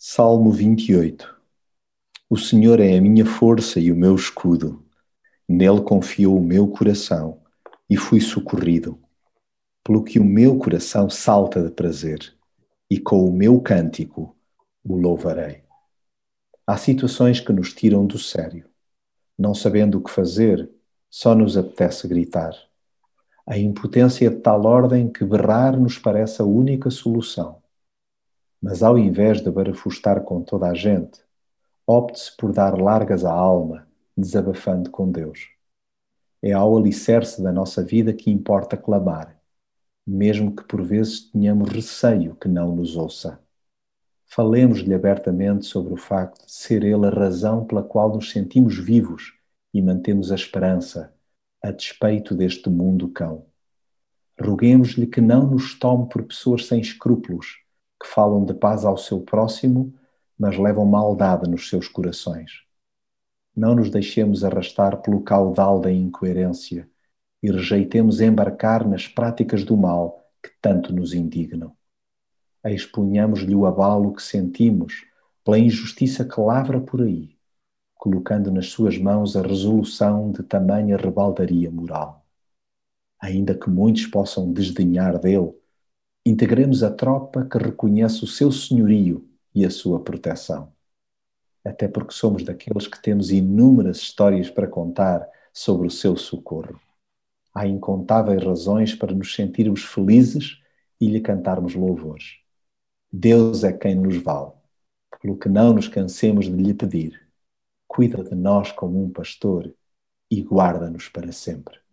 Salmo 28 O Senhor é a minha força e o meu escudo. Nele confiou o meu coração e fui socorrido. Pelo que o meu coração salta de prazer e com o meu cântico o louvarei. Há situações que nos tiram do sério. Não sabendo o que fazer, só nos apetece gritar. A impotência é de tal ordem que berrar nos parece a única solução mas ao invés de barafustar com toda a gente, opte-se por dar largas à alma, desabafando com Deus. É ao alicerce da nossa vida que importa clamar, mesmo que por vezes tenhamos receio que não nos ouça. Falemos-lhe abertamente sobre o facto de ser Ele a razão pela qual nos sentimos vivos e mantemos a esperança, a despeito deste mundo cão. Roguemos-lhe que não nos tome por pessoas sem escrúpulos, que falam de paz ao seu próximo, mas levam maldade nos seus corações. Não nos deixemos arrastar pelo caudal da incoerência e rejeitemos embarcar nas práticas do mal que tanto nos indignam. Exponhamos-lhe o abalo que sentimos pela injustiça que lavra por aí, colocando nas suas mãos a resolução de tamanha rebaldaria moral. Ainda que muitos possam desdenhar dele, integremos a tropa que reconhece o seu senhorio e a sua proteção. Até porque somos daqueles que temos inúmeras histórias para contar sobre o seu socorro. Há incontáveis razões para nos sentirmos felizes e lhe cantarmos louvores. Deus é quem nos vale, pelo que não nos cansemos de lhe pedir. Cuida de nós como um pastor e guarda-nos para sempre.